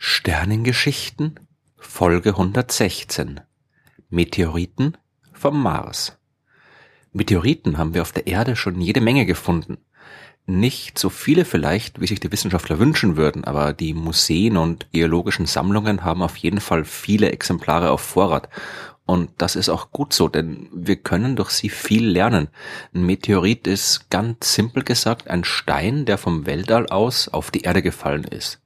Sternengeschichten Folge 116 Meteoriten vom Mars Meteoriten haben wir auf der Erde schon jede Menge gefunden. Nicht so viele vielleicht, wie sich die Wissenschaftler wünschen würden, aber die Museen und geologischen Sammlungen haben auf jeden Fall viele Exemplare auf Vorrat. Und das ist auch gut so, denn wir können durch sie viel lernen. Ein Meteorit ist ganz simpel gesagt ein Stein, der vom Weltall aus auf die Erde gefallen ist.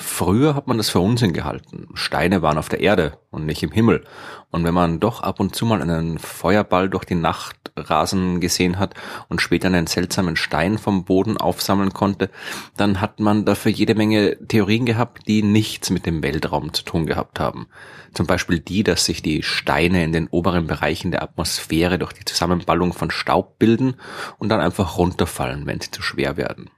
Früher hat man das für Unsinn gehalten. Steine waren auf der Erde und nicht im Himmel. Und wenn man doch ab und zu mal einen Feuerball durch die Nacht rasen gesehen hat und später einen seltsamen Stein vom Boden aufsammeln konnte, dann hat man dafür jede Menge Theorien gehabt, die nichts mit dem Weltraum zu tun gehabt haben. Zum Beispiel die, dass sich die Steine in den oberen Bereichen der Atmosphäre durch die Zusammenballung von Staub bilden und dann einfach runterfallen, wenn sie zu schwer werden.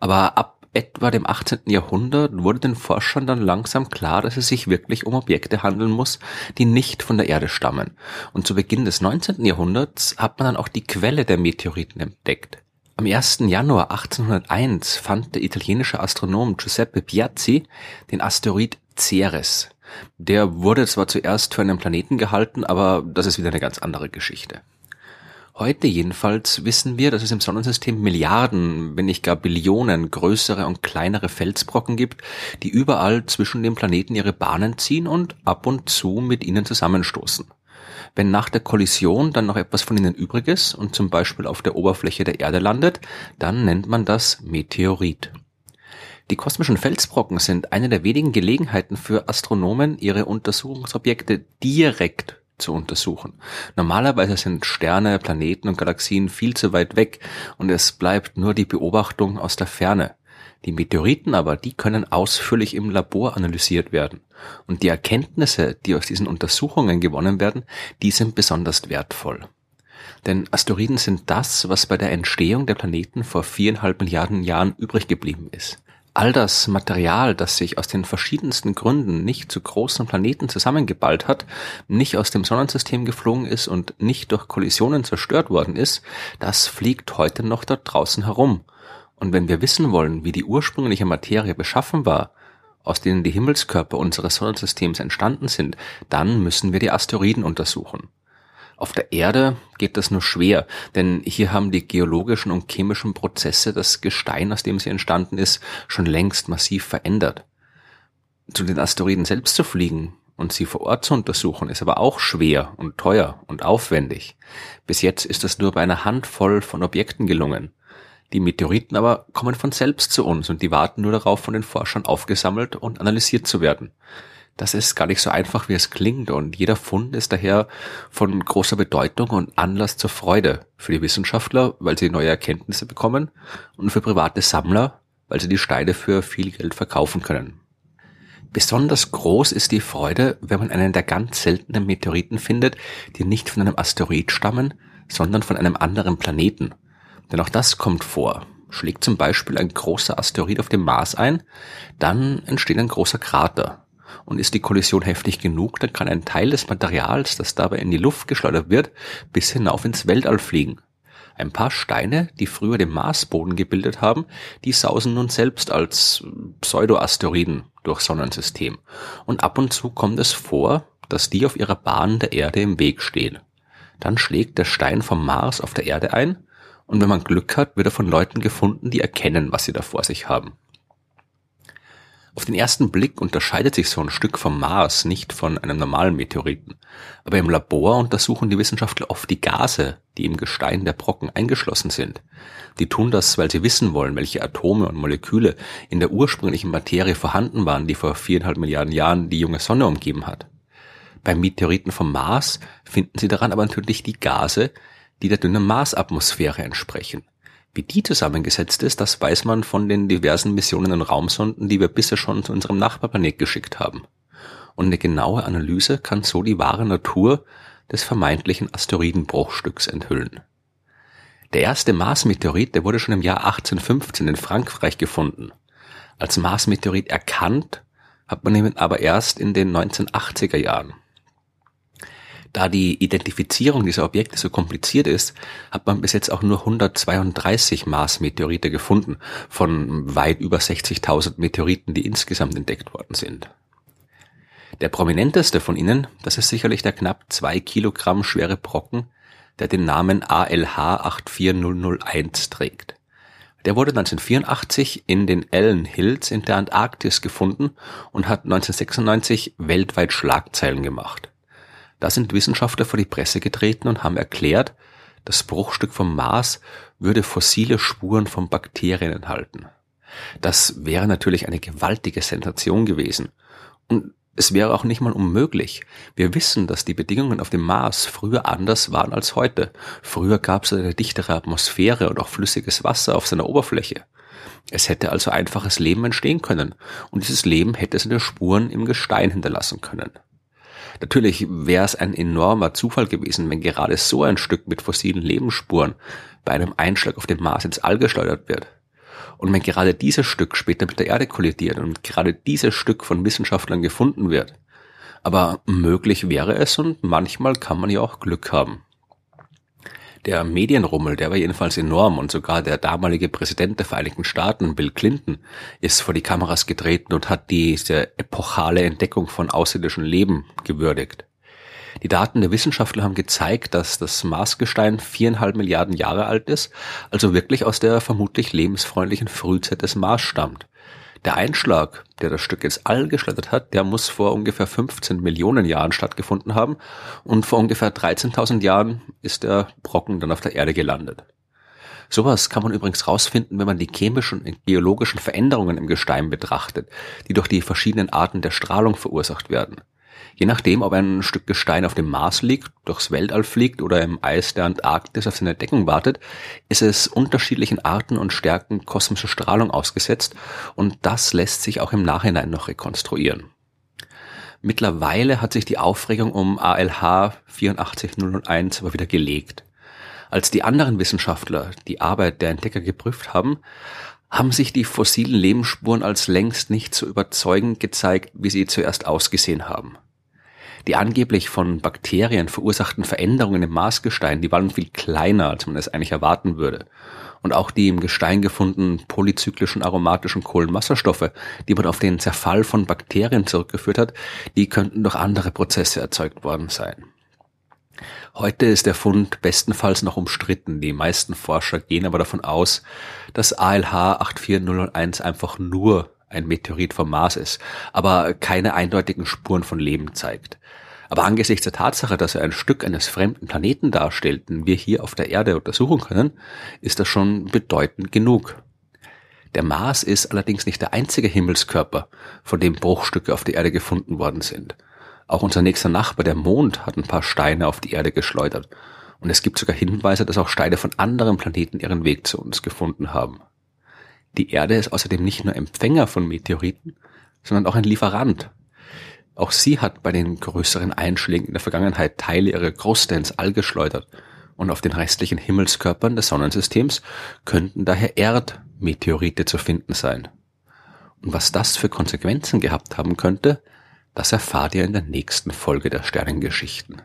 Aber ab etwa dem 18. Jahrhundert wurde den Forschern dann langsam klar, dass es sich wirklich um Objekte handeln muss, die nicht von der Erde stammen. Und zu Beginn des 19. Jahrhunderts hat man dann auch die Quelle der Meteoriten entdeckt. Am 1. Januar 1801 fand der italienische Astronom Giuseppe Piazzi den Asteroid Ceres. Der wurde zwar zuerst für einen Planeten gehalten, aber das ist wieder eine ganz andere Geschichte. Heute jedenfalls wissen wir, dass es im Sonnensystem Milliarden, wenn nicht gar Billionen größere und kleinere Felsbrocken gibt, die überall zwischen den Planeten ihre Bahnen ziehen und ab und zu mit ihnen zusammenstoßen. Wenn nach der Kollision dann noch etwas von ihnen übrig ist und zum Beispiel auf der Oberfläche der Erde landet, dann nennt man das Meteorit. Die kosmischen Felsbrocken sind eine der wenigen Gelegenheiten für Astronomen, ihre Untersuchungsobjekte direkt zu untersuchen. Normalerweise sind Sterne, Planeten und Galaxien viel zu weit weg und es bleibt nur die Beobachtung aus der Ferne. Die Meteoriten aber, die können ausführlich im Labor analysiert werden. Und die Erkenntnisse, die aus diesen Untersuchungen gewonnen werden, die sind besonders wertvoll. Denn Asteroiden sind das, was bei der Entstehung der Planeten vor viereinhalb Milliarden Jahren übrig geblieben ist all das Material, das sich aus den verschiedensten Gründen nicht zu großen Planeten zusammengeballt hat, nicht aus dem Sonnensystem geflogen ist und nicht durch Kollisionen zerstört worden ist, das fliegt heute noch dort draußen herum. Und wenn wir wissen wollen, wie die ursprüngliche Materie beschaffen war, aus denen die Himmelskörper unseres Sonnensystems entstanden sind, dann müssen wir die Asteroiden untersuchen. Auf der Erde geht das nur schwer, denn hier haben die geologischen und chemischen Prozesse das Gestein, aus dem sie entstanden ist, schon längst massiv verändert. Zu den Asteroiden selbst zu fliegen und sie vor Ort zu untersuchen, ist aber auch schwer und teuer und aufwendig. Bis jetzt ist das nur bei einer Handvoll von Objekten gelungen. Die Meteoriten aber kommen von selbst zu uns und die warten nur darauf, von den Forschern aufgesammelt und analysiert zu werden das ist gar nicht so einfach, wie es klingt und jeder Fund ist daher von großer Bedeutung und Anlass zur Freude für die Wissenschaftler, weil sie neue Erkenntnisse bekommen und für private Sammler, weil sie die Steine für viel Geld verkaufen können. Besonders groß ist die Freude, wenn man einen der ganz seltenen Meteoriten findet, die nicht von einem Asteroid stammen, sondern von einem anderen Planeten. Denn auch das kommt vor. Schlägt zum Beispiel ein großer Asteroid auf dem Mars ein, dann entsteht ein großer Krater. Und ist die Kollision heftig genug, dann kann ein Teil des Materials, das dabei in die Luft geschleudert wird, bis hinauf ins Weltall fliegen. Ein paar Steine, die früher den Marsboden gebildet haben, die sausen nun selbst als Pseudoasteroiden durchs Sonnensystem. Und ab und zu kommt es vor, dass die auf ihrer Bahn der Erde im Weg stehen. Dann schlägt der Stein vom Mars auf der Erde ein, und wenn man Glück hat, wird er von Leuten gefunden, die erkennen, was sie da vor sich haben. Auf den ersten Blick unterscheidet sich so ein Stück vom Mars nicht von einem normalen Meteoriten. Aber im Labor untersuchen die Wissenschaftler oft die Gase, die im Gestein der Brocken eingeschlossen sind. Die tun das, weil sie wissen wollen, welche Atome und Moleküle in der ursprünglichen Materie vorhanden waren, die vor viereinhalb Milliarden Jahren die junge Sonne umgeben hat. Beim Meteoriten vom Mars finden sie daran aber natürlich die Gase, die der dünnen Marsatmosphäre entsprechen. Wie die zusammengesetzt ist, das weiß man von den diversen Missionen und Raumsonden, die wir bisher schon zu unserem Nachbarplanet geschickt haben. Und eine genaue Analyse kann so die wahre Natur des vermeintlichen Asteroidenbruchstücks enthüllen. Der erste Mars-Meteorit, der wurde schon im Jahr 1815 in Frankreich gefunden. Als Mars-Meteorit erkannt hat man ihn aber erst in den 1980er Jahren. Da die Identifizierung dieser Objekte so kompliziert ist, hat man bis jetzt auch nur 132 Mars-Meteorite gefunden von weit über 60.000 Meteoriten, die insgesamt entdeckt worden sind. Der prominenteste von ihnen, das ist sicherlich der knapp zwei Kilogramm schwere Brocken, der den Namen ALH 84001 trägt. Der wurde 1984 in den Allen Hills in der Antarktis gefunden und hat 1996 weltweit Schlagzeilen gemacht. Da sind Wissenschaftler vor die Presse getreten und haben erklärt, das Bruchstück vom Mars würde fossile Spuren von Bakterien enthalten. Das wäre natürlich eine gewaltige Sensation gewesen. Und es wäre auch nicht mal unmöglich. Wir wissen, dass die Bedingungen auf dem Mars früher anders waren als heute. Früher gab es eine dichtere Atmosphäre und auch flüssiges Wasser auf seiner Oberfläche. Es hätte also einfaches Leben entstehen können, und dieses Leben hätte seine Spuren im Gestein hinterlassen können. Natürlich wäre es ein enormer Zufall gewesen, wenn gerade so ein Stück mit fossilen Lebensspuren bei einem Einschlag auf den Mars ins All geschleudert wird. Und wenn gerade dieses Stück später mit der Erde kollidiert und gerade dieses Stück von Wissenschaftlern gefunden wird. Aber möglich wäre es und manchmal kann man ja auch Glück haben. Der Medienrummel, der war jedenfalls enorm und sogar der damalige Präsident der Vereinigten Staaten, Bill Clinton, ist vor die Kameras getreten und hat diese epochale Entdeckung von außerirdischem Leben gewürdigt. Die Daten der Wissenschaftler haben gezeigt, dass das Marsgestein viereinhalb Milliarden Jahre alt ist, also wirklich aus der vermutlich lebensfreundlichen Frühzeit des Mars stammt. Der Einschlag, der das Stück ins All geschleudert hat, der muss vor ungefähr 15 Millionen Jahren stattgefunden haben und vor ungefähr 13.000 Jahren ist der Brocken dann auf der Erde gelandet. Sowas kann man übrigens rausfinden, wenn man die chemischen und geologischen Veränderungen im Gestein betrachtet, die durch die verschiedenen Arten der Strahlung verursacht werden. Je nachdem, ob ein Stück Gestein auf dem Mars liegt, durchs Weltall fliegt oder im Eis der Antarktis auf seine Deckung wartet, ist es unterschiedlichen Arten und Stärken kosmischer Strahlung ausgesetzt und das lässt sich auch im Nachhinein noch rekonstruieren. Mittlerweile hat sich die Aufregung um ALH 84001 aber wieder gelegt. Als die anderen Wissenschaftler die Arbeit der Entdecker geprüft haben, haben sich die fossilen Lebensspuren als längst nicht so überzeugend gezeigt, wie sie zuerst ausgesehen haben. Die angeblich von Bakterien verursachten Veränderungen im Marsgestein, die waren viel kleiner, als man es eigentlich erwarten würde. Und auch die im Gestein gefundenen polyzyklischen aromatischen Kohlenwasserstoffe, die man auf den Zerfall von Bakterien zurückgeführt hat, die könnten durch andere Prozesse erzeugt worden sein. Heute ist der Fund bestenfalls noch umstritten. Die meisten Forscher gehen aber davon aus, dass ALH 84001 einfach nur ein Meteorit vom Mars ist, aber keine eindeutigen Spuren von Leben zeigt. Aber angesichts der Tatsache, dass er ein Stück eines fremden Planeten darstellt, den wir hier auf der Erde untersuchen können, ist das schon bedeutend genug. Der Mars ist allerdings nicht der einzige Himmelskörper, von dem Bruchstücke auf der Erde gefunden worden sind. Auch unser nächster Nachbar, der Mond, hat ein paar Steine auf die Erde geschleudert. Und es gibt sogar Hinweise, dass auch Steine von anderen Planeten ihren Weg zu uns gefunden haben. Die Erde ist außerdem nicht nur Empfänger von Meteoriten, sondern auch ein Lieferant. Auch sie hat bei den größeren Einschlägen in der Vergangenheit Teile ihrer Kruste ins All geschleudert. Und auf den restlichen Himmelskörpern des Sonnensystems könnten daher Erdmeteorite zu finden sein. Und was das für Konsequenzen gehabt haben könnte, das erfahrt ihr in der nächsten Folge der Sternengeschichten.